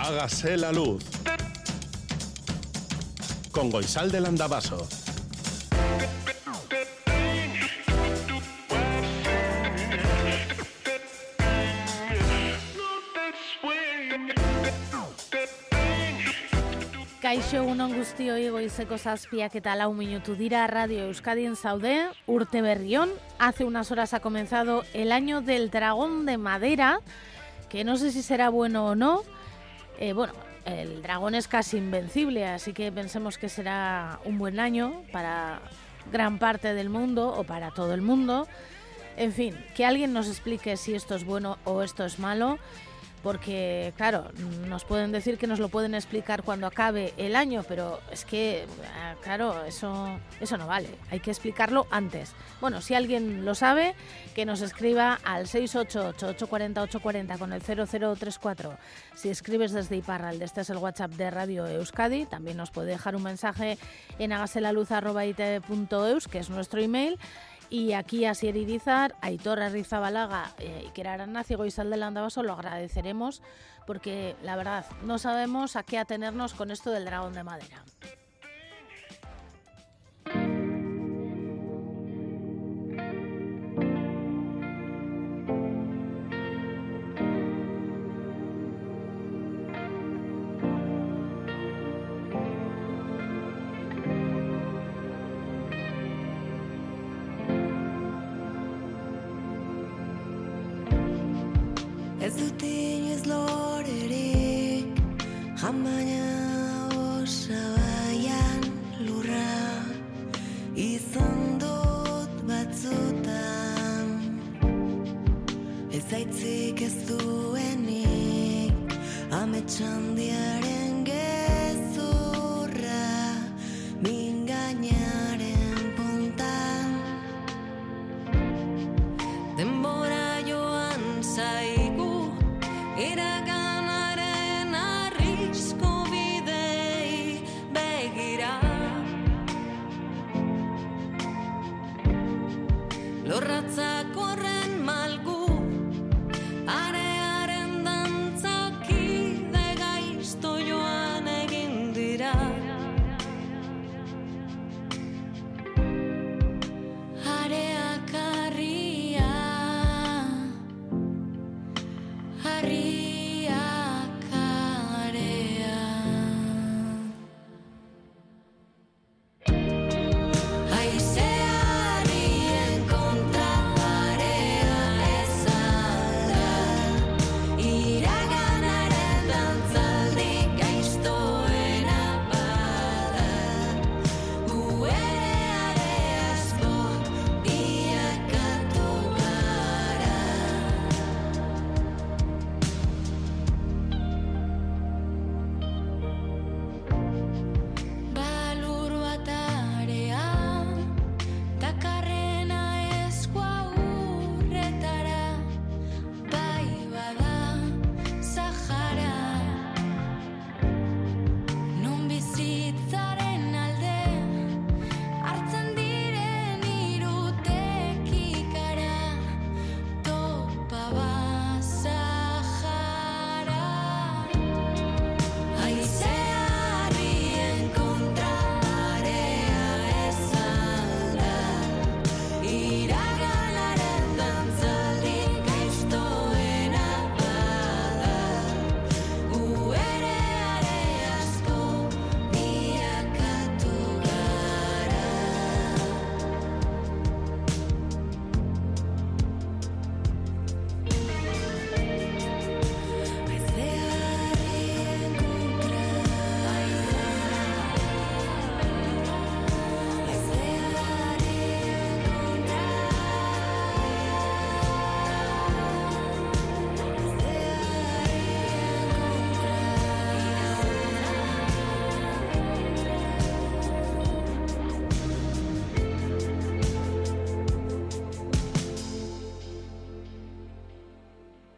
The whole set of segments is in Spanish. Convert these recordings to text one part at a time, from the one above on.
Hágase la luz. Con Goisal del Andabaso. Kaixo egunon guztioi goizeko zazpiak eta lau minutu dira Radio Euskadien zaude, urte berrión. Hace unas horas ha comenzado el año del dragón de madera, que no sé si será bueno o no. Eh, bueno, el dragón es casi invencible, así que pensemos que será un buen año para gran parte del mundo o para todo el mundo. En fin, que alguien nos explique si esto es bueno o esto es malo porque claro, nos pueden decir que nos lo pueden explicar cuando acabe el año, pero es que, ah, claro, eso, eso no vale, hay que explicarlo antes. Bueno, si alguien lo sabe, que nos escriba al 688-840-840 con el 0034. Si escribes desde Iparralde, este es el WhatsApp de Radio Euskadi, también nos puede dejar un mensaje en hagaselaluz.it.eus, que es nuestro email, y aquí a Sier Irizar, Aitor Arrizabalaga eh, y Kera Aranaz y Goizal del Andabaso lo agradeceremos porque la verdad no sabemos a qué atenernos con esto del dragón de madera. Ez dut inoiz lorerik Jamaina osabaian lurra Izan dut batzutan. Ez aitzik ez duenik Ametsandiaren gezurra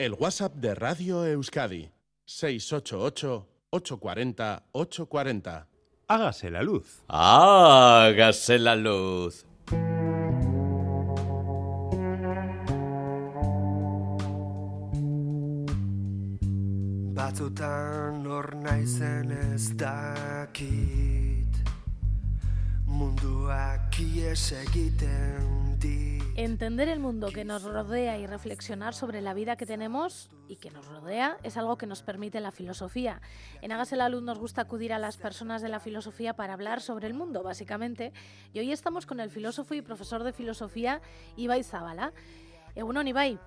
El WhatsApp de Radio Euskadi. 688-840-840. Hágase la luz. Hágase la luz. Batzutan hor naizen ez dakit Entender el mundo que nos rodea y reflexionar sobre la vida que tenemos y que nos rodea es algo que nos permite la filosofía. En Hágase la Luz nos gusta acudir a las personas de la filosofía para hablar sobre el mundo, básicamente. Y hoy estamos con el filósofo y profesor de filosofía Ibai Zabala. Egunon, Ibai.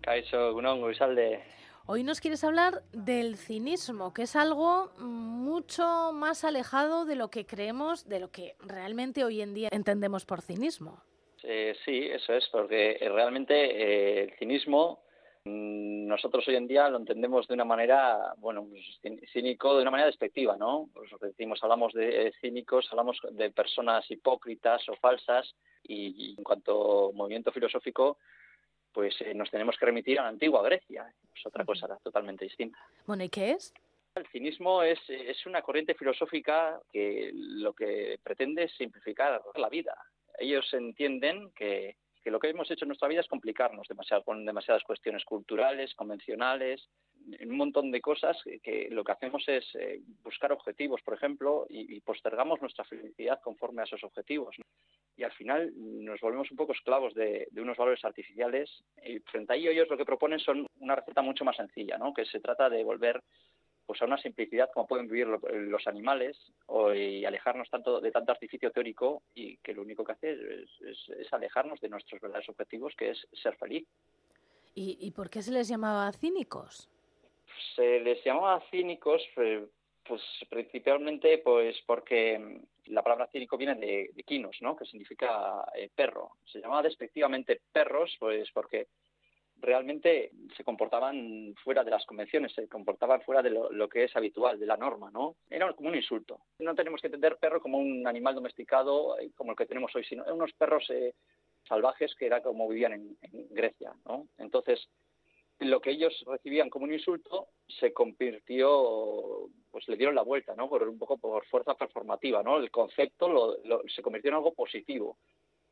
Kaixo, egunon, goizalde. Hoy nos quieres hablar del cinismo, que es algo mucho más alejado de lo que creemos, de lo que realmente hoy en día entendemos por cinismo. Eh, sí, eso es, porque eh, realmente eh, el cinismo mm, nosotros hoy en día lo entendemos de una manera, bueno, pues, cín- cínico, de una manera despectiva, ¿no? Pues lo que decimos, hablamos de eh, cínicos, hablamos de personas hipócritas o falsas, y, y en cuanto movimiento filosófico, pues eh, nos tenemos que remitir a la antigua Grecia, es otra cosa totalmente distinta. Bueno, ¿y qué es? El cinismo es, es una corriente filosófica que lo que pretende es simplificar la vida. Ellos entienden que, que lo que hemos hecho en nuestra vida es complicarnos demasiado con demasiadas cuestiones culturales, convencionales, en un montón de cosas que, que lo que hacemos es eh, buscar objetivos, por ejemplo, y, y postergamos nuestra felicidad conforme a esos objetivos. Y al final nos volvemos un poco esclavos de, de unos valores artificiales y frente a ello ellos lo que proponen son una receta mucho más sencilla, ¿no? que se trata de volver pues a una simplicidad como pueden vivir lo- los animales o, y alejarnos tanto de tanto artificio teórico y que lo único que hace es, es- es alejarnos de nuestros verdaderos objetivos que es ser feliz. ¿Y, y por qué se les llamaba cínicos? Se les llamaba cínicos eh, pues principalmente pues porque la palabra cínico viene de, quinos, ¿no? que significa eh, perro. Se llamaba despectivamente perros pues porque realmente se comportaban fuera de las convenciones, se comportaban fuera de lo, lo que es habitual, de la norma, ¿no? Era como un insulto. No tenemos que entender perro como un animal domesticado eh, como el que tenemos hoy, sino unos perros eh, salvajes que era como vivían en, en Grecia, ¿no? Entonces, lo que ellos recibían como un insulto se convirtió, pues le dieron la vuelta, ¿no? Por un poco por fuerza performativa, ¿no? El concepto lo- lo- se convirtió en algo positivo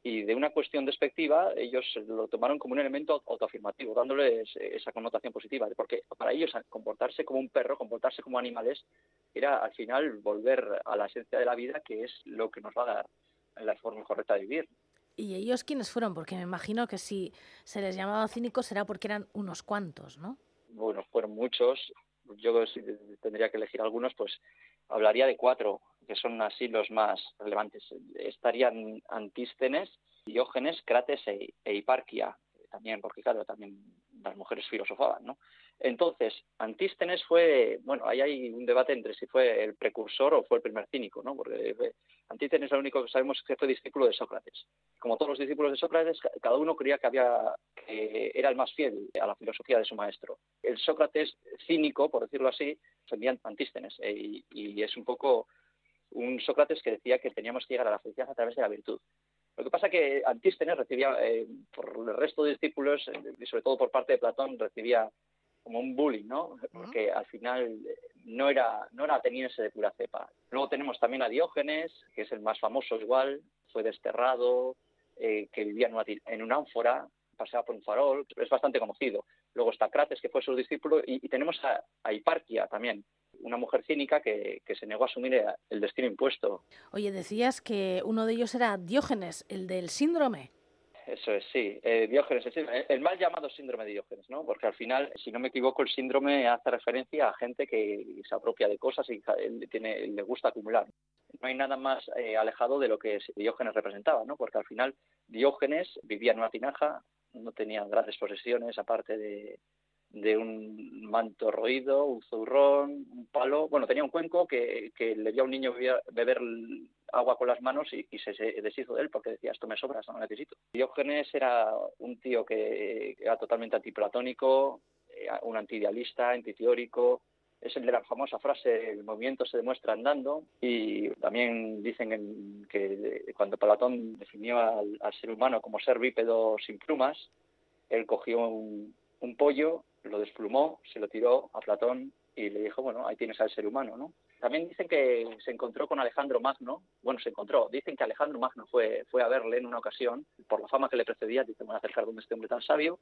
y de una cuestión despectiva ellos lo tomaron como un elemento autoafirmativo, dándoles esa connotación positiva, porque para ellos comportarse como un perro, comportarse como animales, era al final volver a la esencia de la vida, que es lo que nos va a dar la forma correcta de vivir. ¿Y ellos quiénes fueron? Porque me imagino que si se les llamaba cínicos será porque eran unos cuantos, ¿no? Bueno, fueron muchos, yo si tendría que elegir algunos, pues hablaría de cuatro, que son así los más relevantes. Estarían Antístenes, Diógenes, Crates e, e Hiparquia, también, porque claro, también las mujeres filosofaban, ¿no? Entonces, Antístenes fue, bueno, ahí hay un debate entre si fue el precursor o fue el primer cínico, ¿no? Porque fue- Antístenes lo único que sabemos es que fue discípulo de Sócrates. Como todos los discípulos de Sócrates, ca- cada uno creía que había que era el más fiel a la filosofía de su maestro. El Sócrates cínico, por decirlo así, defendía Antístenes eh, y, es un poco un Sócrates que decía que teníamos que llegar a la felicidad a través de la virtud. Lo que pasa que Antístenes recibía, eh, por el resto de discípulos, eh, y sobre todo por parte de Platón, recibía como un bullying, ¿no? Porque al final eh, no era, no era ateniense de pura cepa. Luego tenemos también a Diógenes, que es el más famoso igual, fue desterrado, eh, que vivía en una, en una ánfora, paseaba por un farol, es bastante conocido. Luego está Crates, que fue su discípulo, y, y tenemos a, a Hiparquia también, una mujer cínica que, que se negó a asumir el destino impuesto. Oye, decías que uno de ellos era Diógenes, el del síndrome. Eso es, sí. Eh, Diógenes, el, síndrome- el mal llamado síndrome de Diógenes, ¿no? Porque al final, si no me equivoco, el síndrome hace referencia a gente que se apropia de cosas y tiene, le gusta acumular. No hay nada más eh, alejado de lo que Diógenes representaba, ¿no? Porque al final Diógenes vivía en una tinaja, no tenía grandes posesiones, aparte de, de un manto roído, un zurrón, un palo. Bueno, tenía un cuenco que, que le dio a un niño beber agua con las manos y, se, deshizo de él porque decía, esto me sobra, esto no necesito. Diógenes era un tío que era totalmente antiplatónico, eh, un antiidealista, antiteórico. Es el de la famosa frase, el movimiento se demuestra andando, y también dicen en- que cuando Platón definió al, al ser humano como ser bípedo sin plumas, él cogió un, un pollo, lo desplumó, se lo tiró a Platón y le dijo, bueno, ahí tienes al ser humano, ¿no? También dicen que se encontró con Alejandro Magno, bueno, se encontró, dicen que Alejandro Magno fue, fue a verle en una ocasión, por la fama que le precedía, dice, me voy a acercar donde este hombre tan sabio,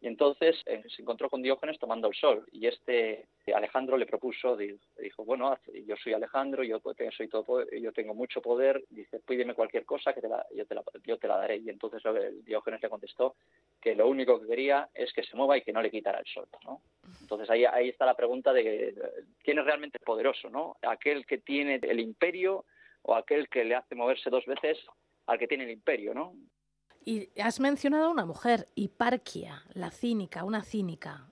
Y entonces eh, se encontró con Diógenes tomando el sol y este eh, Alejandro le propuso, di- dijo, bueno, yo soy Alejandro, yo, soy todo, yo tengo mucho poder, dice, pídeme cualquier cosa que te la- yo, te la, yo te la daré. Y entonces que Diógenes le contestó que lo único que quería es que se mueva y que no le quitara el sol. ¿no? Entonces ahí, ahí está la pregunta de eh, quién es realmente poderoso, ¿no? Aquel que tiene el imperio o aquel que le hace moverse dos veces al que tiene el imperio, ¿no? Y has mencionado a una mujer, Hiparquia, la cínica, una cínica.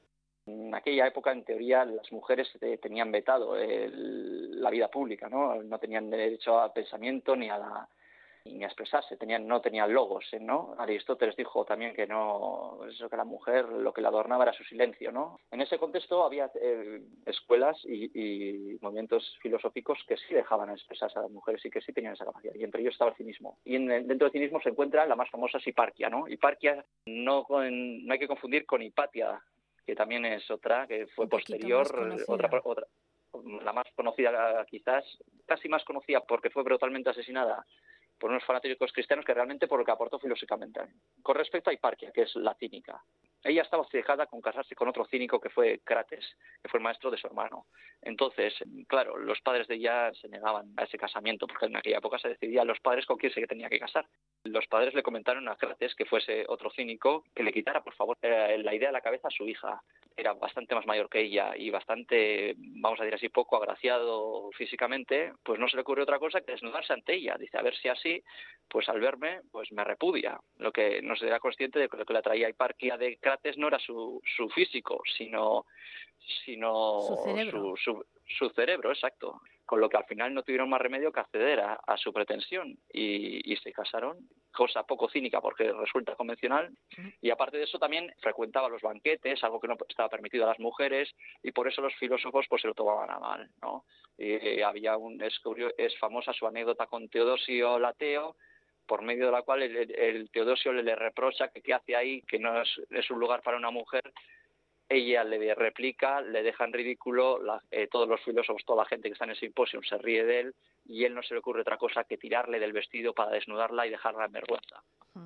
En aquella época, en teoría, las mujeres eh, tenían vetado la vida pública, ¿no? No tenían derecho al pensamiento ni a la ni a expresarse, tenían, no tenían logos, ¿eh? ¿no? Aristóteles dijo también que no, eso que la mujer lo que la adornaba era su silencio, ¿no? En ese contexto había eh, escuelas y, y movimientos filosóficos que sí dejaban expresarse a las mujeres y que sí tenían esa capacidad, y entre ellos estaba el cinismo. Y en dentro del cinismo se encuentra la más famosa es Hiparquia, ¿no? Hiparquia no, con- no hay que confundir con Hipatia, que también es otra, que fue posterior, otra, otra, la más conocida quizás, casi más conocida porque fue brutalmente asesinada por unos fanáticos cristianos que realmente por lo que aportó filosóficamente. Con respecto a Hiparquia, que es la cínica, ella estaba obcecada con casarse con otro cínico que fue Crates, que fue el maestro de su hermano. Entonces, claro, los padres de ella se negaban a ese casamiento, porque en aquella época se decidía los padres con quién se tenía que casar. Los padres le comentaron a Crates que fuese otro cínico que le quitara, por favor, la idea de la cabeza a su hija. Era bastante más mayor que ella y bastante, vamos a decir así, poco agraciado físicamente, pues no se le ocurrió otra cosa que desnudarse ante ella. Dice, a ver si así, pues al verme, pues me repudia. Lo que no se era consciente de lo que le atraía a Hiparquia de Crates no era su, su físico, sino, sino Su cerebro. su, su- su cerebro, exacto. Con lo que al final no tuvieron más remedio que acceder a, a su pretensión y, y se casaron, cosa poco cínica porque resulta convencional. Y aparte de eso también frecuentaba los banquetes, algo que no estaba permitido a las mujeres y por eso los filósofos pues se lo tomaban a mal, ¿no? Y, eh, había un es, es famosa su anécdota con Teodosio Lateo por medio de la cual el, el- Teodosio le, le reprocha que qué hace ahí, que no es, es un lugar para una mujer ella le replica, le deja en ridículo, la- eh, todos los filósofos, toda la gente que está en el simposio se ríe de él y él no se le ocurre otra cosa que tirarle del vestido para desnudarla y dejarla en vergüenza.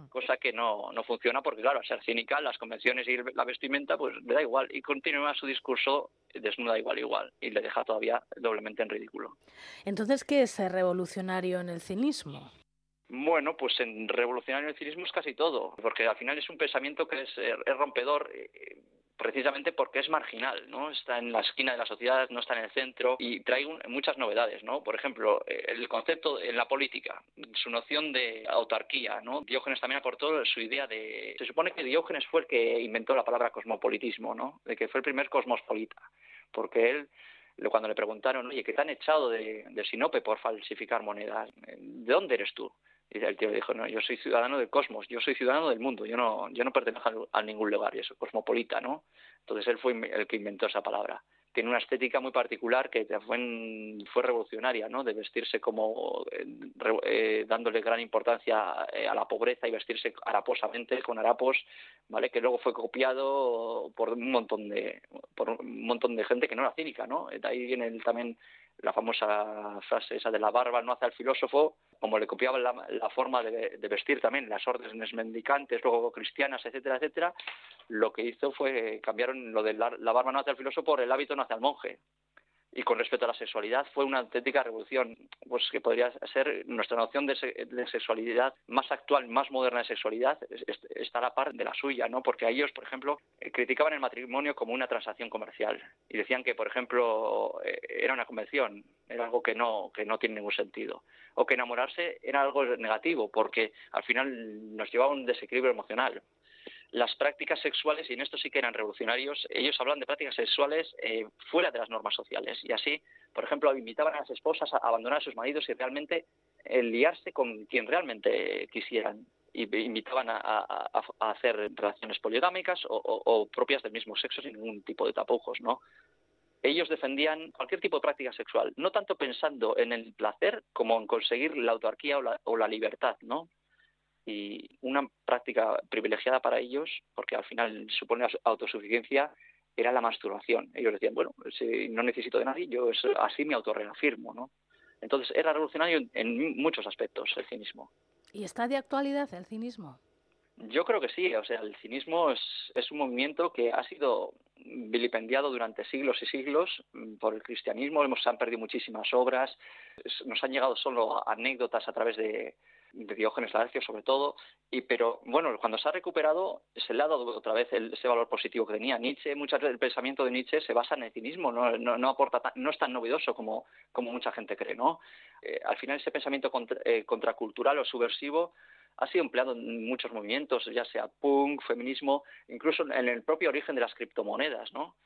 Cosa que no, no funciona porque, claro, al ser cínica, las convenciones y la vestimenta, pues le da igual y continúa su discurso desnuda igual, igual y le deja todavía doblemente en ridículo. Entonces, ¿qué es ser revolucionario en el cinismo? Bueno, pues en revolucionario el cinismo es casi todo, porque al final es un pensamiento que es, eh, rompedor eh, precisamente porque es marginal, ¿no? Está en la esquina de la sociedad, no está en el centro y trae un- muchas novedades, ¿no? Por ejemplo, eh, el concepto en la política, su noción de autarquía, ¿no? Diógenes también aportó su idea de... Se supone que Diógenes fue el que inventó la palabra cosmopolitismo, ¿no? De que fue el primer cosmopolita, porque él cuando le preguntaron, oye, que te han echado de, de Sinope por falsificar monedas, ¿de dónde eres tú? Y el tío dijo, no, yo soy ciudadano del cosmos, yo soy ciudadano del mundo, yo no, yo no pertenezco a, ningún lugar, y eso, cosmopolita, ¿no? Entonces él fue el que inventó esa palabra. Tiene una estética muy particular que fue, en- fue revolucionaria, ¿no? De vestirse como, eh, eh, dándole gran importancia eh, a la pobreza y vestirse haraposamente, con harapos, ¿vale? Que luego fue copiado por un montón de, por un montón de gente que no era cínica, ¿no? De ahí viene el- también la famosa frase esa de la barba no hace al filósofo, como le copiaban la, la forma de, vestir también las órdenes mendicantes, luego cristianas, etcétera, etcétera, lo que hizo fue cambiaron lo de la, la barba no hace al filósofo por el hábito no hace al monje. Y con respecto a la sexualidad fue una auténtica revolución, pues que podría ser nuestra noción de, se- de sexualidad más actual, más moderna de sexualidad, es- es- está a la par de la suya, ¿no? Porque ellos, por ejemplo, eh, criticaban el matrimonio como una transacción comercial y decían que, por ejemplo, eh, era una convención, era algo que no que no tiene ningún sentido, o que enamorarse era algo negativo, porque al final nos llevaba a un desequilibrio emocional las prácticas sexuales, y en esto sí que eran revolucionarios, ellos hablan de prácticas sexuales eh, fuera de las normas sociales. Y así, por ejemplo, invitaban a las esposas a abandonar a sus maridos y realmente eh, liarse con quien realmente quisieran. Y invitaban a, hacer relaciones poligámicas o propias del mismo sexo sin ningún tipo de tapujos, ¿no? Ellos defendían cualquier tipo de práctica sexual, no tanto pensando en el placer como en conseguir la autarquía o la, o la libertad, ¿no? Y una práctica privilegiada para ellos, porque al final supone autosuficiencia, era la masturbación. Ellos decían, bueno, si no necesito de nadie, yo así me autorreafirmo, ¿no? Entonces era revolucionario en, muchos aspectos el cinismo. ¿Y está de actualidad el cinismo? Yo creo que sí, o sea, el cinismo es, es un movimiento que ha sido vilipendiado durante siglos y siglos mm, por el cristianismo, hemos han perdido muchísimas obras, nos han llegado solo anécdotas a través de, de Diógenes Laercio sobre todo, y pero bueno, cuando se ha recuperado se le ha dado otra vez ese valor positivo que tenía. Nietzsche, muchas veces el pensamiento de Nietzsche se basa en el cinismo, no, no, no aporta tan- no es tan novedoso como, como mucha gente cree, ¿no? Eh, al final ese pensamiento eh, contracultural o subversivo ha sido empleado en muchos movimientos, ya sea punk, feminismo, incluso en el propio origen de las criptomonedas, ¿no?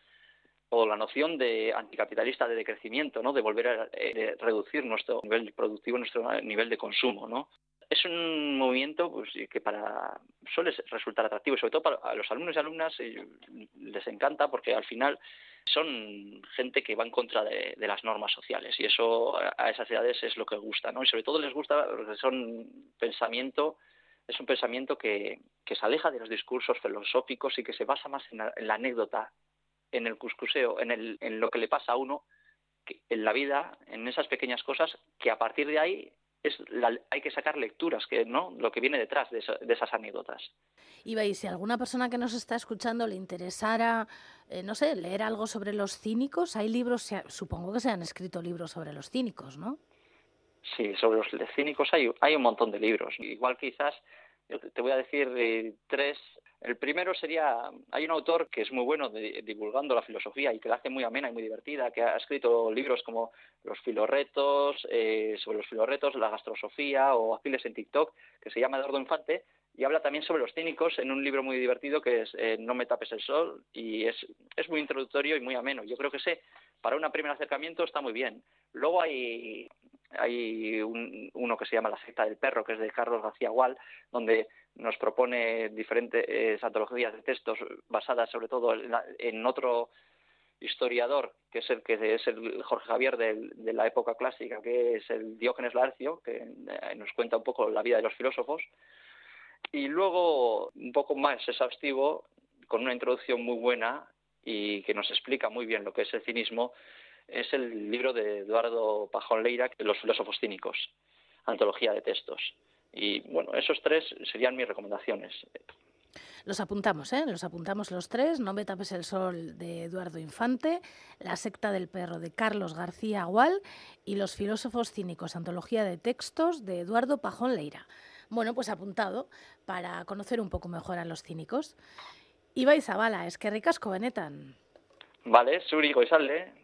O la noción de anticapitalista de decrecimiento, ¿no? De volver a eh, reducir nuestro nivel productivo, nuestro nivel de consumo, ¿no? Es un movimiento pues, que para suele resultar atractivo, sobre todo para a los alumnos y alumnas eh, les encanta porque al final son gente que va en contra de, las normas sociales y eso a esas edades es lo que gusta, ¿no? Y sobre todo les gusta porque son pensamiento es un pensamiento que, que se aleja de los discursos filosóficos y que se basa más en la, en la anécdota, en el cuscuseo, en, el, en lo que le pasa a uno en la vida, en esas pequeñas cosas, que a partir de ahí es la- hay que sacar lecturas, que no lo que viene detrás de, esa- de esas anécdotas. Iba, y si alguna persona que nos está escuchando le interesara, eh, no sé, leer algo sobre los cínicos, hay libros, supongo que se han escrito libros sobre los cínicos, ¿no? Sí, sobre los cínicos hay, hay un montón de libros. Igual quizás, te voy a decir eh, tres. El primero sería, hay un autor que es muy bueno de- divulgando la filosofía y que la hace muy amena y muy divertida, que ha escrito libros como Los filorretos, eh, sobre los filorretos, la gastrosofía o Afiles en TikTok, que se llama Eduardo Infante, y habla también sobre los cínicos en un libro muy divertido que es eh, No me tapes el sol, y es, es muy introductorio y muy ameno. Yo creo que ese, para un primer acercamiento, está muy bien. Luego hay hay un- uno que se llama La secta del perro, que es de Carlos García Gual, donde nos propone diferentes antologías de textos basadas sobre todo en, otro historiador, que es el que es el Jorge Javier de, la época clásica, que es el Diógenes Laercio, que eh, nos cuenta un poco la vida de los filósofos. Y luego, un poco más exhaustivo, con una introducción muy buena y que nos explica muy bien lo que es el cinismo, es el libro de Eduardo Pajón Leira, Los filósofos cínicos, antología de textos. Y bueno, esos tres serían mis recomendaciones. Los apuntamos, ¿eh? Los apuntamos los tres. No me tapes el sol de Eduardo Infante, La secta del perro de Carlos García Agual y Los filósofos cínicos, antología de textos de Eduardo Pajón Leira. Bueno, pues apuntado para conocer un poco mejor a los cínicos. Ibai Zabala, es que ricasco benetan. Vale, Suri Goizalde.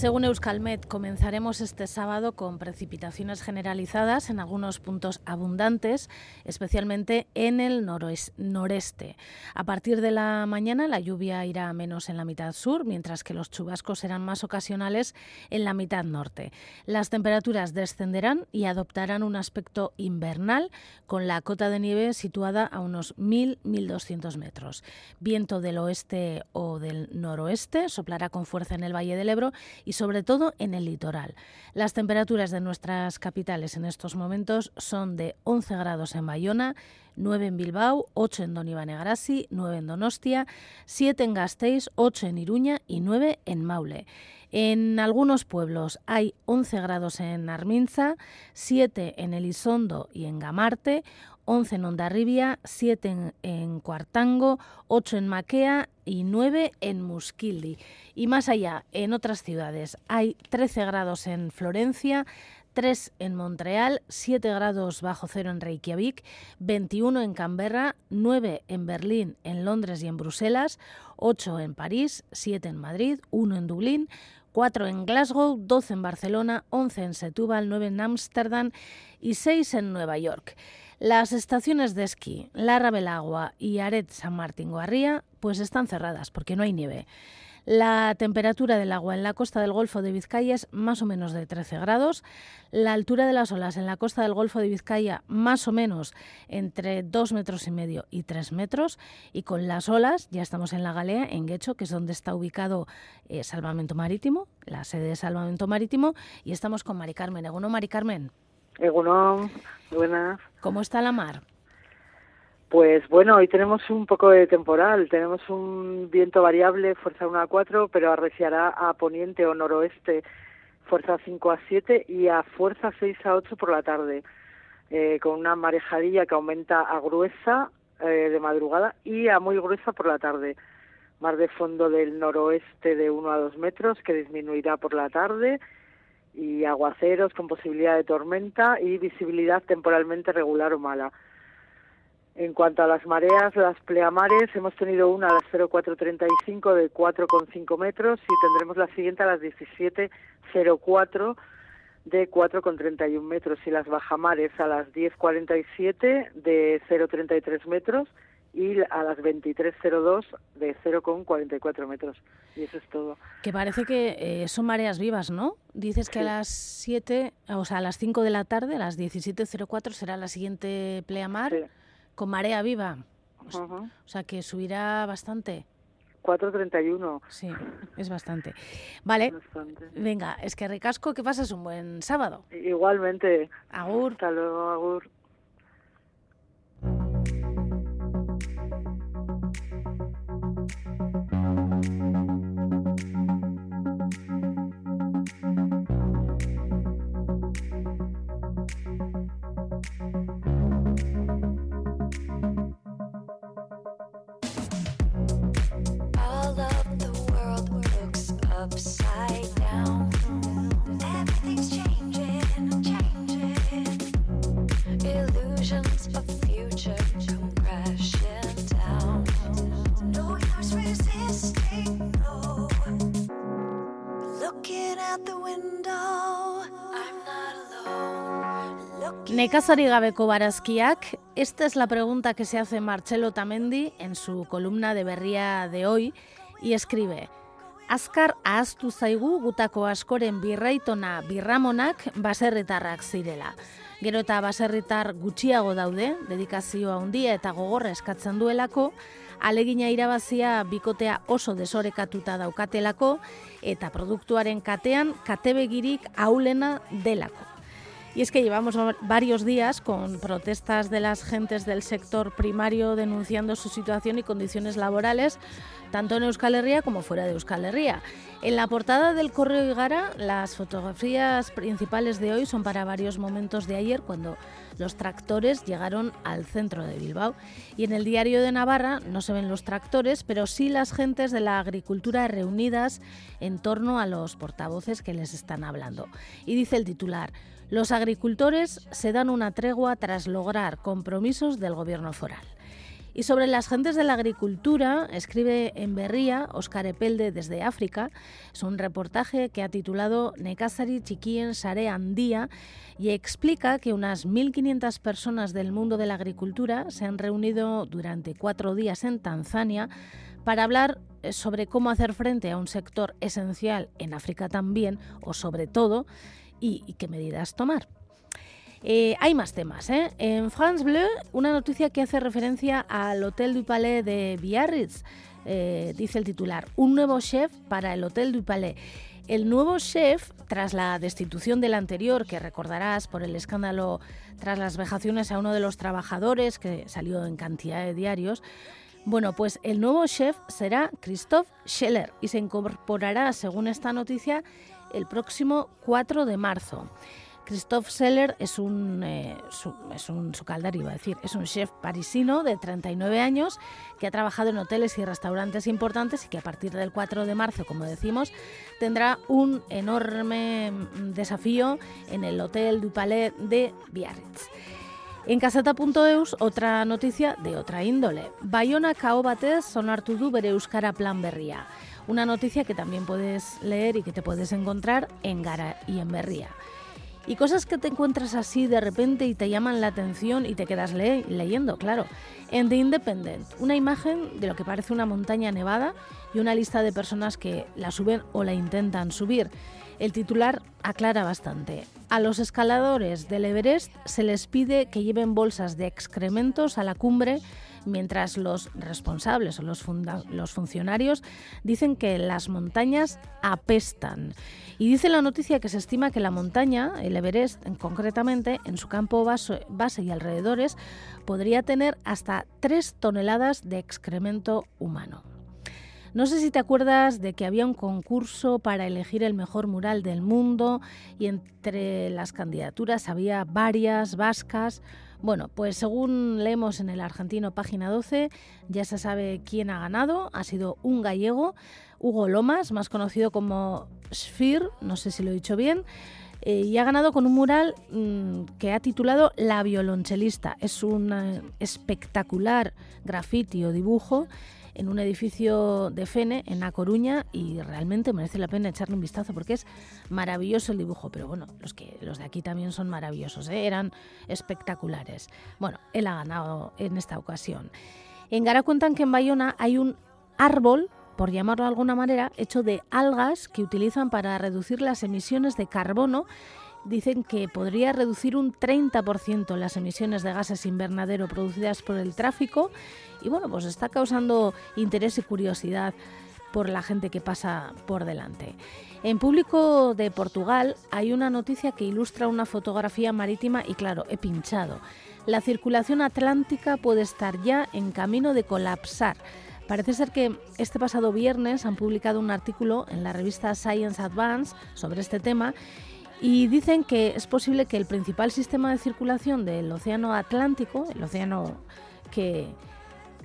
Según Euskalmet, comenzaremos este sábado con precipitaciones generalizadas en algunos puntos abundantes, especialmente en el noreste. A partir de la mañana la lluvia irá menos en la mitad sur, mientras que los chubascos serán más ocasionales en la mitad norte. Las temperaturas descenderán y adoptarán un aspecto invernal, con la cota de nieve situada a unos 1.000-1.200 metros. Viento del oeste o del noroeste soplará con fuerza en el Valle del Ebro y sobre todo en el litoral. Las temperaturas de nuestras capitales en estos momentos son de 11 grados en Bayona, 9 en Bilbao, 8 en Donibane-Garasi, 9 en Donostia, 7 en Gasteiz, 8 en Iruña y 9 en Maule. En algunos pueblos hay 11 grados en Arminza, 7 en Elizondo y en Gamarte, 11 en Ondarribia, 7 en, en Cuartango, 8 en Maquea y 9 en Musquildi. Y más allá, en otras ciudades, hay 13 grados en Florencia, 3 en Montreal, 7 grados bajo cero en Reykjavik, 21 en Canberra, 9 en Berlín, en Londres y en Bruselas, 8 en París, 7 en Madrid, 1 en Dublín, 4 en Glasgow, 12 en Barcelona, 11 en Setúbal, 9 en Ámsterdam y 6 en Nueva York. Las estaciones de esquí, Larra Belagua y Aret San Martín Guarría, pues están cerradas porque no hay nieve. La temperatura del agua en la costa del Golfo de Vizcaya es más o menos de 13 grados. La altura de las olas en la costa del Golfo de Vizcaya más o menos entre 2 metros y medio y 3 metros. Y con las olas ya estamos en la Galea, en Guecho, que es donde está ubicado eh, Salvamento Marítimo, la sede de Salvamento Marítimo. Y estamos con Mari Carmen. ¿Eguno, Mari Carmen? Egunon, buenas. ¿Cómo está la mar? Pues bueno, hoy tenemos un poco de temporal, tenemos un viento variable, fuerza 1 a 4, pero arreciará a poniente o noroeste, fuerza 5 a 7 y a fuerza 6 a 8 por la tarde, eh, con una marejadilla que aumenta a gruesa eh, de madrugada y a muy gruesa por la tarde. Mar de fondo del noroeste de 1 a 2 metros, que disminuirá por la tarde, y aguaceros con posibilidad de tormenta y visibilidad temporalmente regular o mala. En cuanto a las mareas, las pleamares, hemos tenido una a las 0435 de 4,5 metros y tendremos la siguiente a las 17.04 de 4,31 metros y las bajamares a las 10.47 de 0,33 metros y a las 23.02 de 0,44 metros. Y eso es todo. Que parece que eh, son mareas vivas, ¿no? Dices que a las 7, o sea, a las 5 de la tarde, a las 17.04 será la siguiente pleamar Sí. Con marea viva. O s- Ujú. O sea, que subirá bastante. 4.31. Sí, es bastante. Vale, Bastante. venga, es que ricasco, que pases un buen sábado. Igualmente. Agur. Hasta luego, Agur. Nekazari gabeko barazkiak, esta es la pregunta que se hace Marcelo Tamendi en su columna de Berría de hoy y escribe Azkar ahaztu zaigu gutako askoren birraitona birramonak baserritarrak zirela. Gero eta baserritar gutxiago daude, dedikazioa handia eta gogorra eskatzen duelako, alegina irabazia bikotea oso desorekatuta daukatelako eta produktuaren katean katebegirik aulena delako. Y es que llevamos varios días con protestas de las gentes del sector primario denunciando su situación y condiciones laborales, tanto en Euskal Herria como fuera de Euskal Herria. En la portada del Correo Igara, las fotografías principales de hoy son para varios momentos de ayer, cuando los tractores llegaron al centro de Bilbao. Y en el diario de Navarra no se ven los tractores, pero sí las gentes de la agricultura reunidas en torno a los portavoces que les están hablando. Y dice el titular, los agricultores se dan una tregua tras lograr compromisos del gobierno foral. Y sobre las gentes de la agricultura, escribe en Berría Oscar Epelde desde África. Es un reportaje que ha titulado Nekazari Chiquien Sare Andía y explica que unas 1.500 personas del mundo de la agricultura se han reunido durante cuatro días en Tanzania para hablar sobre cómo hacer frente a un sector esencial en África también, o sobre todo, y, qué medidas tomar. Eh, hay más temas. ¿eh? En France Bleu, una noticia que hace referencia al Hotel du Palais de Biarritz. Eh, dice el titular, un nuevo chef para el Hotel du Palais. El nuevo chef, tras la destitución del anterior, que recordarás por el escándalo tras las vejaciones a uno de los trabajadores, que salió en cantidad de diarios, bueno, pues el nuevo chef será Christoph Scheller y se incorporará, según esta noticia, el próximo 4 de marzo. Christophe Seller es un, eh, es un iba a decir, es un chef parisino de 39 años que ha trabajado en hoteles y restaurantes importantes y que a partir del 4 de marzo, como decimos, tendrá un enorme desafío en el Hotel du Palais de Biarritz. En caseta.eus, otra noticia de otra índole. Bayona kao batez sonartu du bere euskara plan berria. Una noticia que también puedes leer y que te puedes encontrar en Gara y en Berría. Y cosas que te encuentras así de repente y te llaman la atención y te quedas leyendo, claro. En The Independent, una imagen de lo que parece una montaña nevada y una lista de personas que la suben o la intentan subir. El titular aclara bastante. A los escaladores del Everest se les pide que lleven bolsas de excrementos a la cumbre mientras los responsables o los, funcionarios dicen que las montañas apestan. Y dice la noticia que se estima que la montaña, el Everest concretamente, en su campo base, base y alrededores, podría tener hasta 3 toneladas de excremento humano. No sé si te acuerdas de que había un concurso para elegir el mejor mural del mundo y entre las candidaturas había varias vascas. Bueno, pues según leemos en el argentino página 12, ya se sabe quién ha ganado. Ha sido un gallego, Hugo Lomas, más conocido como Sphere, no sé si lo he dicho bien. Eh, y ha ganado con un mural mm, que ha titulado La violonchelista. Es un eh, espectacular grafiti o dibujo en un edificio de Fene, en La Coruña, y realmente merece la pena echarle un vistazo porque es maravilloso el dibujo. Pero bueno, los, que, los de aquí también son maravillosos, ¿eh? eran espectaculares. Bueno, él ha ganado en esta ocasión. En Gara cuentan que en Bayona hay un árbol por llamarlo de alguna manera, hecho de algas que utilizan para reducir las emisiones de carbono dicen que podría reducir un 30% las emisiones de gases invernadero producidas por el tráfico y bueno, pues está causando interés y curiosidad por la gente que pasa por delante. En público de Portugal hay una noticia que ilustra una fotografía marítima y claro, he pinchado. La circulación atlántica puede estar ya en camino de colapsar. Parece ser que este pasado viernes han publicado un artículo en la revista Science Advance sobre este tema y dicen que es posible que el principal sistema de circulación del Océano Atlántico, el océano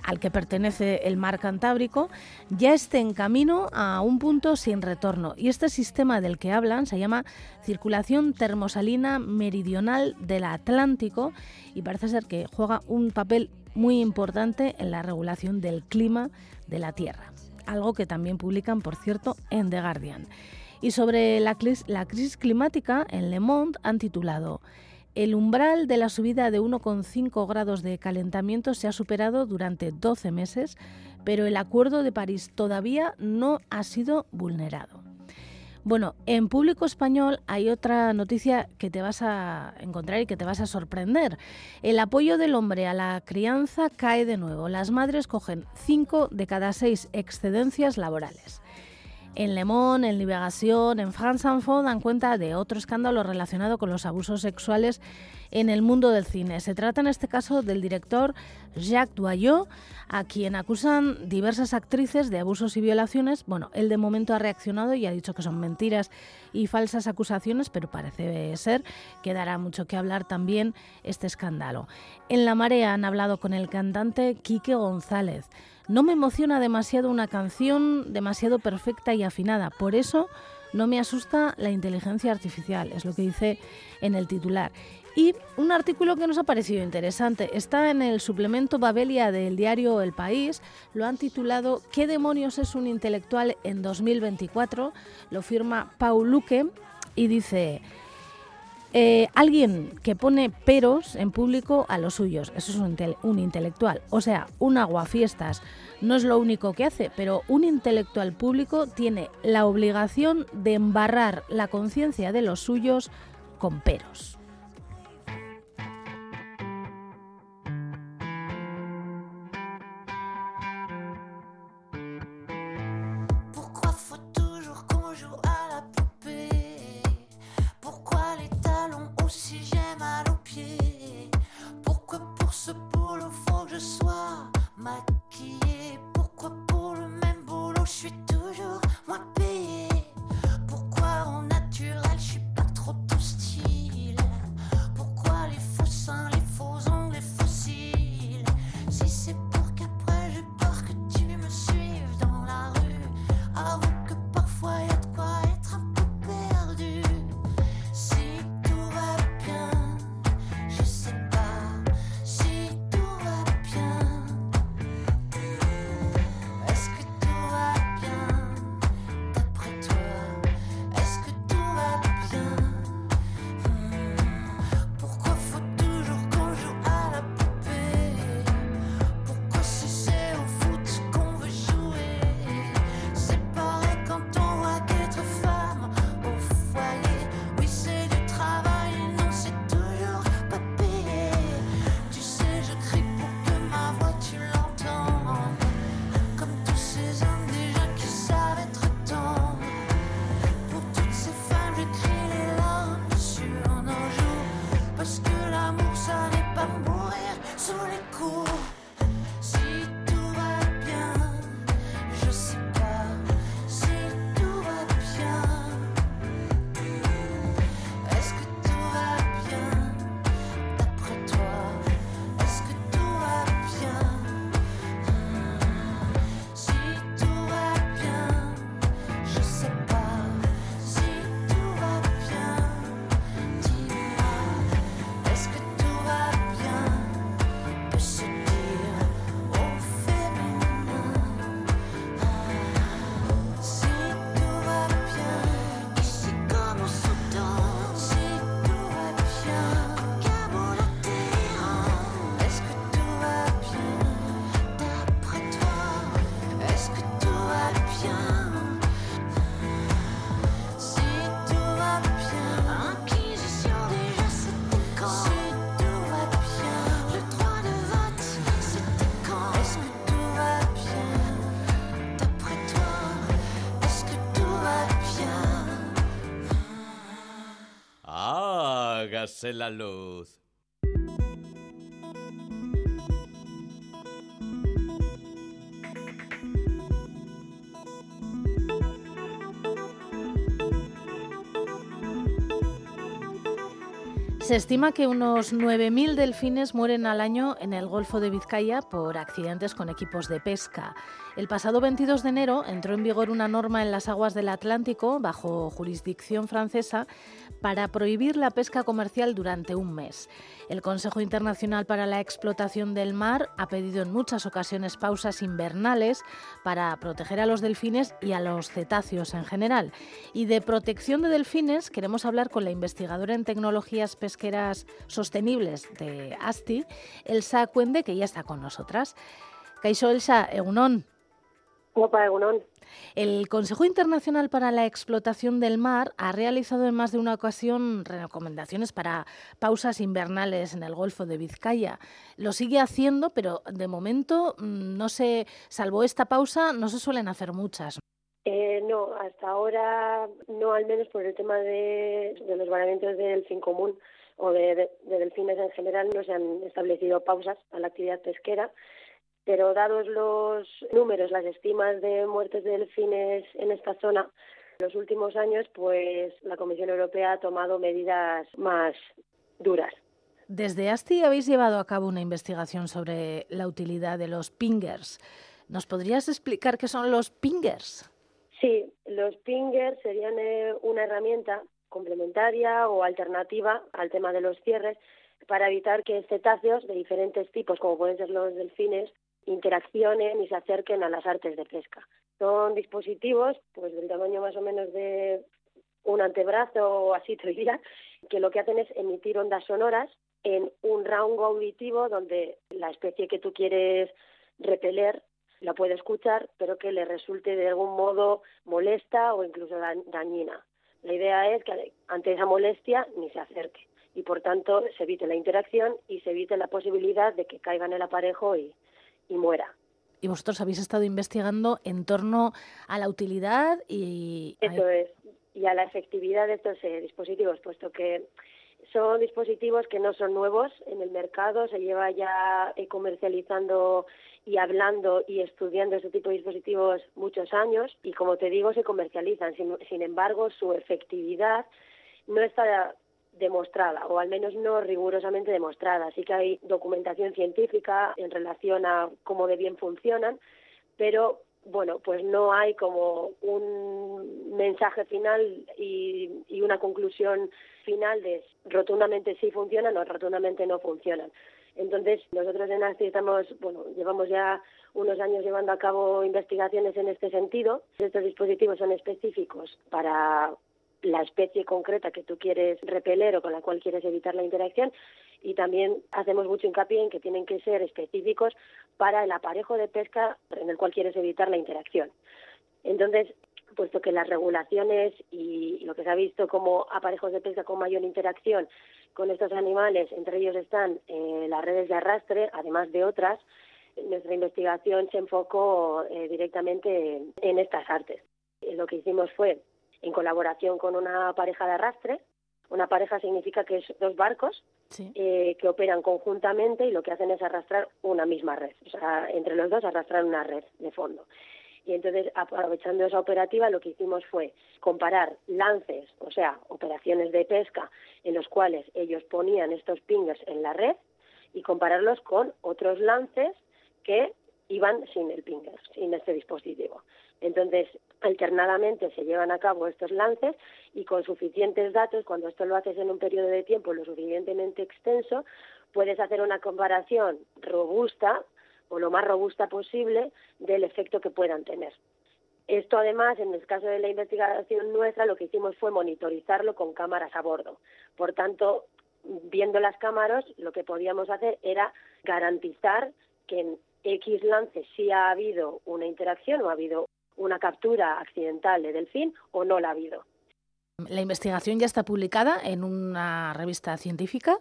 al que pertenece el mar Cantábrico, ya esté en camino a un punto sin retorno. Y este sistema del que hablan se llama circulación termosalina meridional del Atlántico y parece ser que juega un papel muy importante en la regulación del clima de la Tierra. Algo que también publican, por cierto, en The Guardian. Y sobre la, crisis climática, en Le Monde han titulado El umbral de la subida de 1,5 grados de calentamiento se ha superado durante 12 meses, pero el Acuerdo de París todavía no ha sido vulnerado. Bueno, en público español hay otra noticia que te vas a encontrar y que te vas a sorprender. El apoyo del hombre a la crianza cae de nuevo. Las madres cogen 5 de cada 6 excedencias laborales. En Le Monde, en Liberación, en France Info dan cuenta de otro escándalo relacionado con los abusos sexuales en el mundo del cine. Se trata en este caso del director Jacques Doyot, a quien acusan diversas actrices de abusos y violaciones. Bueno, él de momento ha reaccionado y ha dicho que son mentiras y falsas acusaciones, pero parece ser que dará mucho que hablar también este escándalo. En La Marea han hablado con el cantante Quique González. No me emociona demasiado una canción demasiado perfecta y afinada, por eso no me asusta la inteligencia artificial, es lo que dice en el titular. Y un artículo que nos ha parecido interesante está en el suplemento Babelia del diario El País. Lo han titulado ¿Qué demonios es un intelectual en 2024? Lo firma Paul Luque y dice... Eh, alguien que pone peros en público a los suyos, eso es un, un, intelectual. O sea, un aguafiestas no es lo único que hace, pero un intelectual público tiene la obligación de embarrar la conciencia de los suyos con peros. Hágase la luz. Se estima que unos 9.000 delfines mueren al año en el Golfo de Vizcaya por accidentes con equipos de pesca. El pasado 22 de enero entró en vigor una norma en las aguas del Atlántico, bajo jurisdicción francesa, para prohibir la pesca comercial durante un mes. El Consejo Internacional para la Explotación del Mar ha pedido en muchas ocasiones pausas invernales para proteger a los delfines y a los cetáceos en general. Y de protección de delfines queremos hablar con la investigadora en tecnologías pesqueras sostenibles de ASTI, Elsa Cuende, que ya está con nosotras. Caixo Elsa, Egunon. El Consejo Internacional para la Explotación del Mar ha realizado en más de una ocasión recomendaciones para pausas invernales en el Golfo de Vizcaya. Lo sigue haciendo, pero de momento mm, no se, salvo esta pausa, no se suelen hacer muchas. Eh, no, No, hasta ahora no, al menos por el tema de, de los varamientos del fin común o de, de, de delfines en general no se han establecido pausas a la actividad pesquera pero dados los números, las estimas de muertes de delfines en esta zona, en los últimos años, pues la Comisión Europea ha tomado medidas más duras. Desde ASTI habéis llevado a cabo una investigación sobre la utilidad de los pingers. ¿Nos podrías explicar qué son los pingers? Sí, los pingers serían eh, una herramienta complementaria o alternativa al tema de los cierres para evitar que cetáceos de diferentes tipos, como pueden ser los delfines, interaccionen y se acerquen a las artes de pesca. Son dispositivos pues del tamaño más o menos de un antebrazo o así te diría, que lo que hacen es emitir ondas sonoras en un rango auditivo donde la especie que tú quieres repeler la puede escuchar, pero que le resulte de algún modo molesta o incluso dañina. La idea es que ante esa molestia ni se acerque y por tanto se evite la interacción y se evite la posibilidad de que caiga en el aparejo y, y muera. Y vosotros habéis estado investigando en torno a la utilidad y... Eso es, y a la efectividad de estos eh, dispositivos, puesto que son dispositivos que no son nuevos en el mercado, se lleva ya eh, comercializando y hablando y estudiando este tipo de dispositivos muchos años y como te digo se comercializan. Sin, sin embargo, su efectividad no está demostrada, o al menos no rigurosamente demostrada. Sí que hay documentación científica en relación a cómo de bien funcionan, pero bueno, pues no hay como un mensaje final y, y una conclusión final de rotundamente sí funcionan o rotundamente no funcionan. Entonces, nosotros en ASTI estamos, bueno, llevamos ya unos años llevando a cabo investigaciones en este sentido. Estos dispositivos son específicos para la especie concreta que tú quieres repeler o con la cual quieres evitar la interacción y también hacemos mucho hincapié en que tienen que ser específicos para el aparejo de pesca en el cual quieres evitar la interacción. Entonces, puesto que las regulaciones y lo que se ha visto como aparejos de pesca con mayor interacción con estos animales, entre ellos están eh, las redes de arrastre, además de otras, nuestra investigación se enfocó eh, directamente en, estas artes. Lo que hicimos fue en colaboración con una pareja de arrastre. Una pareja significa que es dos barcos sí. eh, que operan conjuntamente y lo que hacen es arrastrar una misma red. O sea, entre los dos arrastrar una red de fondo. Y entonces, aprovechando esa operativa, lo que hicimos fue comparar lances, o sea, operaciones de pesca en los cuales ellos ponían estos pingers en la red y compararlos con otros lances que iban sin el pinger, sin este dispositivo. Entonces, alternadamente se llevan a cabo estos lances y con suficientes datos, cuando esto lo haces en un periodo de tiempo lo suficientemente extenso, puedes hacer una comparación robusta o lo más robusta posible del efecto que puedan tener. Esto además, en el caso de la investigación nuestra, lo que hicimos fue monitorizarlo con cámaras a bordo. Por tanto, viendo las cámaras, lo que podíamos hacer era garantizar que en X lances sí ha habido una interacción o ha habido una captura accidental de delfín o no la ha habido. ¿La investigación ya está publicada en una revista científica?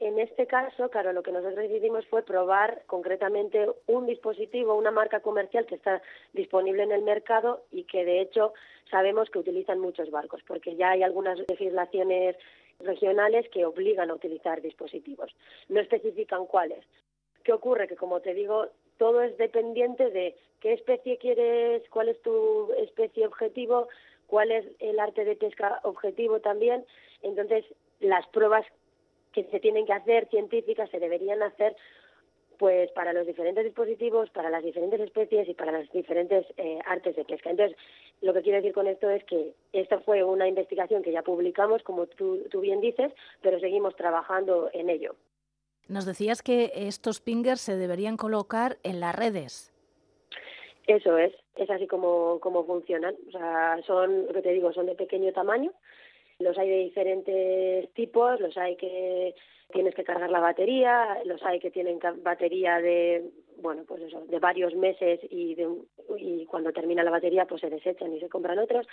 En este caso, claro, lo que nosotros hicimos fue probar concretamente un dispositivo, una marca comercial que está disponible en el mercado y que de hecho sabemos que utilizan muchos barcos, porque ya hay algunas legislaciones regionales que obligan a utilizar dispositivos. No especifican cuáles. ¿Qué ocurre? Que como te digo, todo es dependiente de qué especie quieres, cuál es tu especie objetivo, cuál es el arte de pesca objetivo también. Entonces, las pruebas que se tienen que hacer científicas se deberían hacer pues para los diferentes dispositivos, para las diferentes especies y para las diferentes eh, artes de pesca. Entonces, lo que quiero decir con esto es que esta fue una investigación que ya publicamos, como tú, tú bien dices, pero seguimos trabajando en ello. Nos decías que estos pingers se deberían colocar en las redes. Eso es, es así como, como funcionan. O sea, son, lo que te digo, son de pequeño tamaño. Los hay de diferentes tipos, los hay que tienes que cargar la batería, los hay que tienen batería de, bueno, pues eso, de varios meses y, de, y cuando termina la batería pues se desechan y se compran otros.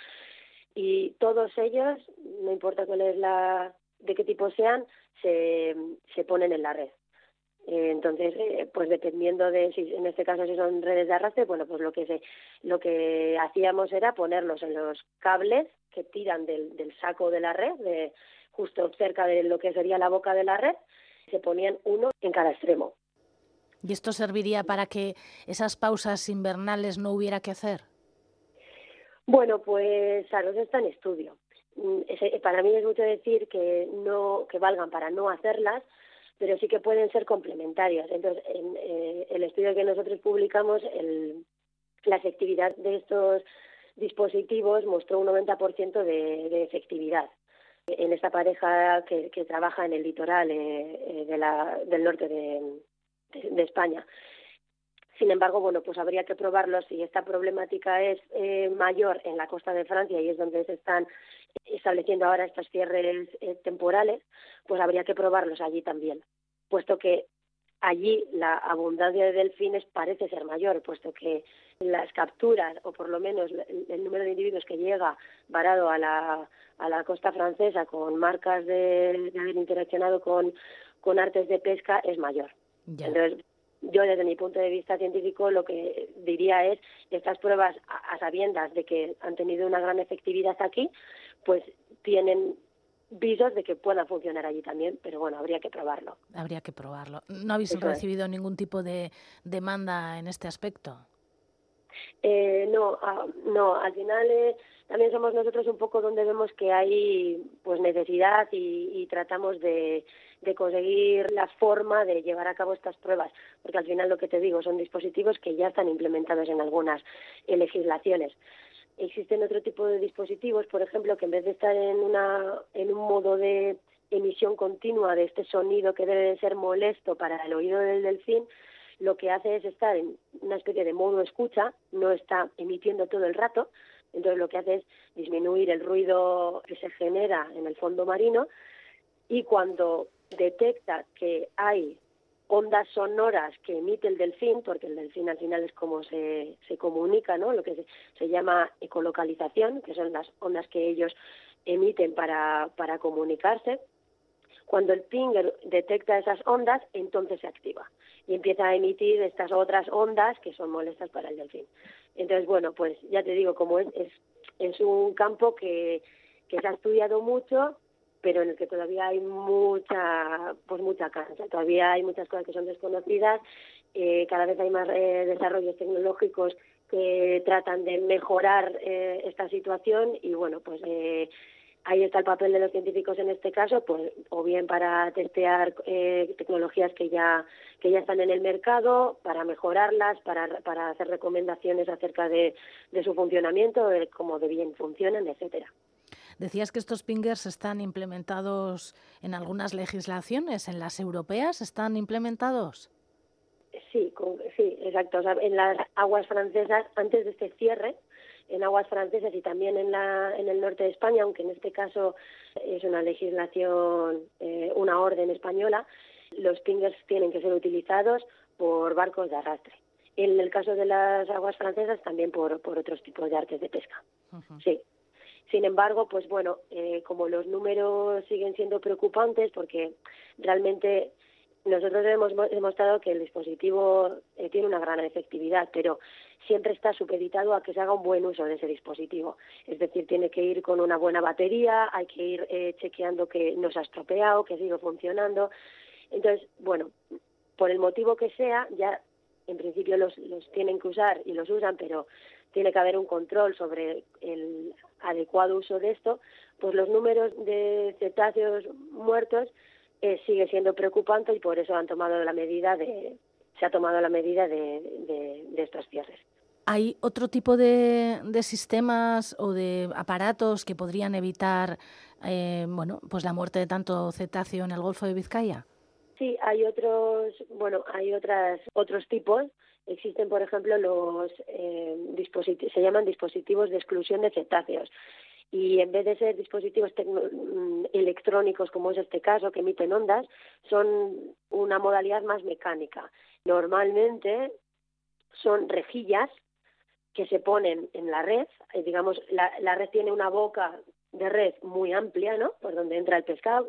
Y todos ellos, no importa cuál es la, de qué tipo sean, se, se ponen en la red. Eh, entonces, eh, pues dependiendo de si en este caso si son redes de arrastre, bueno, pues lo que se, lo que hacíamos era ponerlos en los cables que tiran del, del saco de la red, de, justo cerca de lo que sería la boca de la red, se ponían uno en cada extremo. ¿Y esto serviría para que esas pausas invernales no hubiera que hacer? Bueno, pues claro, eso está en estudio. Mm, ese- Para mí es mucho decir que no que valgan para no hacerlas, pero sí que pueden ser complementarias. Entonces, en eh, el estudio que nosotros publicamos, el, la efectividad de estos dispositivos mostró un 90% de, de efectividad en esta pareja que, que trabaja en el litoral eh, eh, de la, del norte de, de- de España. Sin embargo, bueno, pues habría que probarlo si esta problemática es eh, mayor en la costa de Francia y es donde se están estableciendo ahora estos cierres eh, temporales, pues habría que probarlos allí también, puesto que allí la abundancia de delfines parece ser mayor, puesto que las capturas, o por lo menos el, número de individuos que llega varado a la, a la costa francesa con marcas de, de haber interaccionado con, con artes de pesca es mayor. Ya. Entonces, yo desde mi punto de vista científico lo que diría es estas pruebas a, a sabiendas de que han tenido una gran efectividad aquí, pues tienen visos de que puedan funcionar allí también, pero bueno, habría que probarlo. Habría que probarlo. ¿No habéis Eso es. recibido ningún tipo de demanda en este aspecto? Eh, no, ah, no, al final eh, también somos nosotros un poco donde vemos que hay pues necesidad y, y tratamos de, de conseguir la forma de llevar a cabo estas pruebas, porque al final lo que te digo son dispositivos que ya están implementados en algunas eh, legislaciones. Existen otro tipo de dispositivos, por ejemplo, que en vez de estar en una en un modo de emisión continua de este sonido que debe de ser molesto para el oído del delfín, lo que hace es estar en una especie de modo escucha, no está emitiendo todo el rato, entonces lo que hace es disminuir el ruido que se genera en el fondo marino y cuando detecta que hay ondas sonoras que emite el delfín, porque el delfín al final es como se, se comunica, ¿no? Lo que se, se llama ecolocalización, que son las ondas que ellos emiten para, para comunicarse. Cuando el pinger detecta esas ondas, entonces se activa y empieza a emitir estas otras ondas que son molestas para el delfín. Entonces, bueno, pues ya te digo, como es, es, es un campo que, que se ha estudiado mucho, pero en el que todavía hay mucha pues mucha cancha. Todavía hay muchas cosas que son desconocidas. Eh, cada vez hay más eh, desarrollos tecnológicos que tratan de mejorar eh, esta situación. Y bueno pues eh, ahí está el papel de los científicos en este caso pues o bien para testear eh, tecnologías que ya que ya están en el mercado para mejorarlas para para hacer recomendaciones acerca de, de su funcionamiento de cómo de bien funcionan etcétera Decías que estos pingers están implementados en algunas legislaciones, en las europeas están implementados. Sí, con, sí, exacto. O sea, en las aguas francesas, antes de este cierre, en aguas francesas y también en, la, en el norte de España, aunque en este caso es una legislación, eh, una orden española, los pingers tienen que ser utilizados por barcos de arrastre. En el caso de las aguas francesas, también por, por otros tipos de artes de pesca. Uh -huh. Sí. Sin embargo, pues bueno, eh, como los números siguen siendo preocupantes, porque realmente nosotros hemos demostrado que el dispositivo eh, tiene una gran efectividad, pero siempre está supeditado a que se haga un buen uso de ese dispositivo. Es decir, tiene que ir con una buena batería, hay que ir eh, chequeando que no se ha estropeado, que sigue funcionando. Entonces, bueno, por el motivo que sea, ya en principio los, los tienen que usar y los usan, pero tiene que haber un control sobre el adecuado uso de esto, pues los números de cetáceos muertos eh, sigue siendo preocupante y por eso han tomado la medida de se ha tomado la medida de, de, de estos cierres. ¿Hay otro tipo de, de, sistemas o de aparatos que podrían evitar eh, bueno, pues la muerte de tanto cetáceo en el Golfo de Vizcaya? Sí, hay otros, bueno, hay otras otros tipos. Existen, por ejemplo, los eh, dispositivos, se llaman dispositivos de exclusión de cetáceos. Y en vez de ser dispositivos electrónicos, como es este caso, que emiten ondas, son una modalidad más mecánica. Normalmente son rejillas que se ponen en la red, eh, digamos, la, la red tiene una boca de red muy amplia, ¿no? Por donde entra el pescado,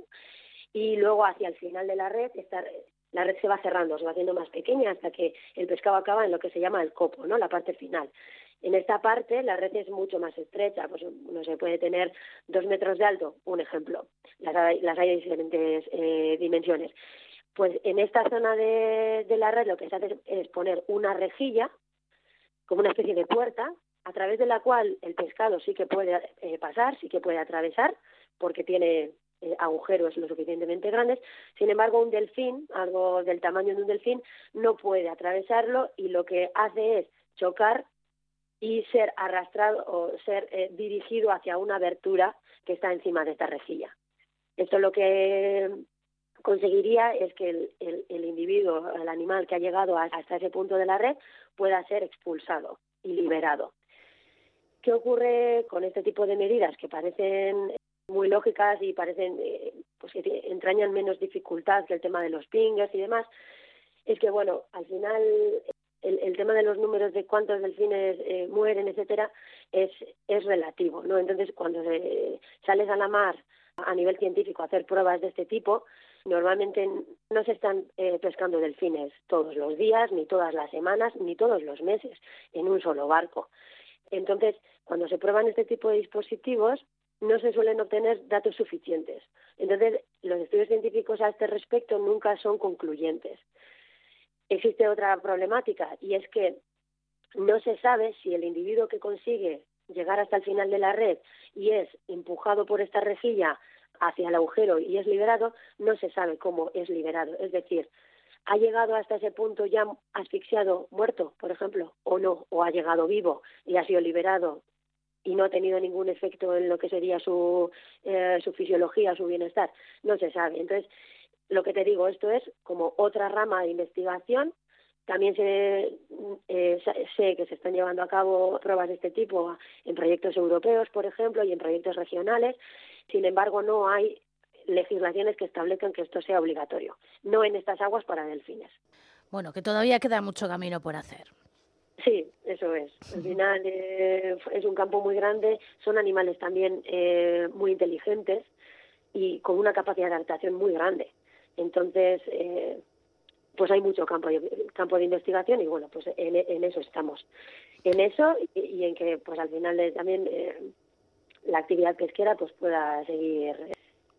y luego hacia el final de la red está la red se va cerrando, se va haciendo más pequeña hasta que el pescado acaba en lo que se llama el copo, ¿no? La parte final. En esta parte la red es mucho más estrecha, pues no se puede tener dos metros de alto, un ejemplo. Las hay, las hay de diferentes eh, dimensiones. Pues en esta zona de, la red lo que se hace es poner una rejilla, como una especie de puerta, a través de la cual el pescado sí que puede eh, pasar, sí que puede atravesar, porque tiene eh, agujeros lo suficientemente grandes. Sin embargo, un delfín, algo del tamaño de un delfín, no puede atravesarlo y lo que hace es chocar y ser arrastrado o ser eh, dirigido hacia una abertura que está encima de esta rejilla. Esto lo que conseguiría es que el, individuo, el animal que ha llegado hasta ese punto de la red, pueda ser expulsado y liberado. ¿Qué ocurre con este tipo de medidas que parecen muy lógicas y parecen eh, pues que entrañan menos dificultad que el tema de los pingers y demás? Es que, bueno, al final el, el tema de los números de cuántos delfines eh, mueren, etcétera, es, es relativo, ¿no? Entonces, cuando se, sales a la mar a nivel científico a hacer pruebas de este tipo, normalmente no se están eh, pescando delfines todos los días, ni todas las semanas, ni todos los meses en un solo barco. Entonces, cuando se prueban este tipo de dispositivos, no se suelen obtener datos suficientes. Entonces, los estudios científicos a este respecto nunca son concluyentes. Existe otra problemática y es que no se sabe si el individuo que consigue llegar hasta el final de la red y es empujado por esta rejilla hacia el agujero y es liberado, no se sabe cómo es liberado. Es decir, ha llegado hasta ese punto ya asfixiado, muerto, por ejemplo, o no, o ha llegado vivo y ha sido liberado y no ha tenido ningún efecto en lo que sería su, eh, su fisiología, su bienestar, no se sabe. Entonces, lo que te digo, esto es como otra rama de investigación. También sé, eh, sé que se están llevando a cabo pruebas de este tipo en proyectos europeos, por ejemplo, y en proyectos regionales. Sin embargo, no hay legislaciones que establezcan que esto sea obligatorio, no en estas aguas para delfines. Bueno, que todavía queda mucho camino por hacer. Sí, eso es. Al final eh, es un campo muy grande, son animales también eh, muy inteligentes y con una capacidad de adaptación muy grande. Entonces, eh, pues hay mucho campo, campo de investigación y bueno, pues en, en eso estamos. En eso y, y, en que pues al final de, también eh, la actividad pesquera pues pueda seguir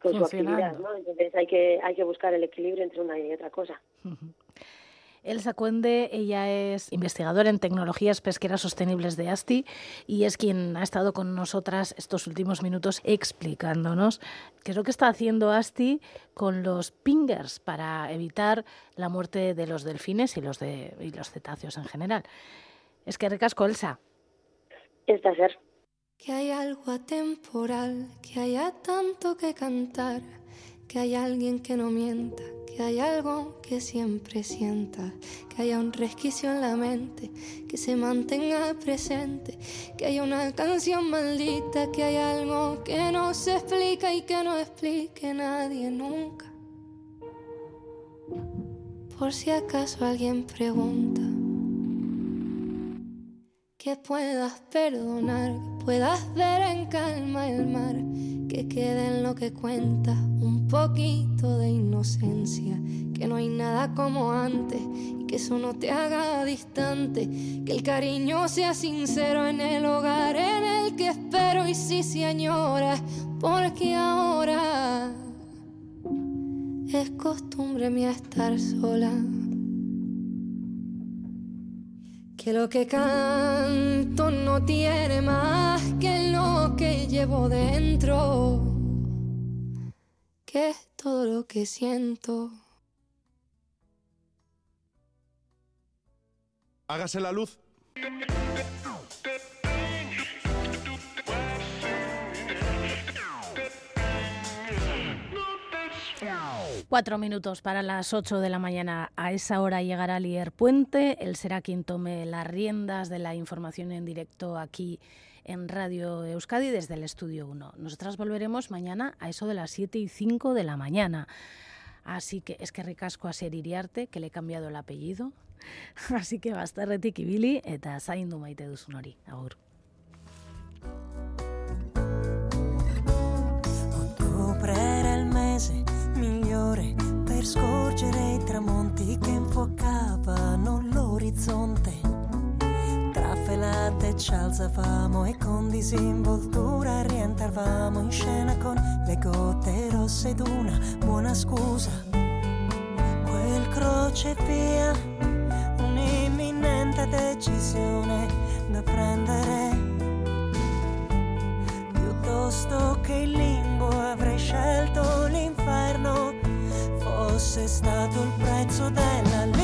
con su actividad, ¿no? Entonces hay que, hay que buscar el equilibrio entre una y otra cosa. Elsa Cuende, ella es investigadora en tecnologías pesqueras sostenibles de ASTI y es quien ha estado con nosotras estos últimos minutos explicándonos qué es lo que está haciendo ASTI con los pingers para evitar la muerte de los delfines y los, de, y los cetáceos en general. Es que recasco, Elsa. Esta ser. Que hay algo atemporal, que haya tanto que cantar, que hay alguien que no mienta, que hay algo que siempre sienta, que haya un resquicio en la mente, que se mantenga presente, que haya una canción maldita, que hay algo que no se explica y que no explique nadie nunca. Por si acaso alguien pregunta, que puedas perdonar, que puedas ver en calma el mar, que quede en lo que cuenta un poquito de inocencia, que no hay nada como antes y que eso no te haga distante, que el cariño sea sincero en el hogar en el que espero y si se añora, porque ahora es costumbre mía estar sola. Que lo que canto no tiene más que lo que llevo dentro, que es todo lo que siento. Hágase la luz. Cuatro minutos para las ocho de la mañana. A esa hora llegará Lier Puente. Él será quien tome las riendas de la información en directo aquí en Radio Euskadi desde el Estudio 1. Nosotras volveremos mañana a eso de las 7 y 5 de la mañana. Así que es que ricasco a ser Iriarte, que le he cambiado el apellido. Así que bastarretik ibili eta zaindu maite duzun hori. Agur. ci alzavamo e con disinvoltura rientravamo in scena con le gote rosse ed una buona scusa. Quel crocevia, un'imminente decisione da prendere. Piuttosto che il limbo avrei scelto l'inferno, fosse stato il prezzo della luce.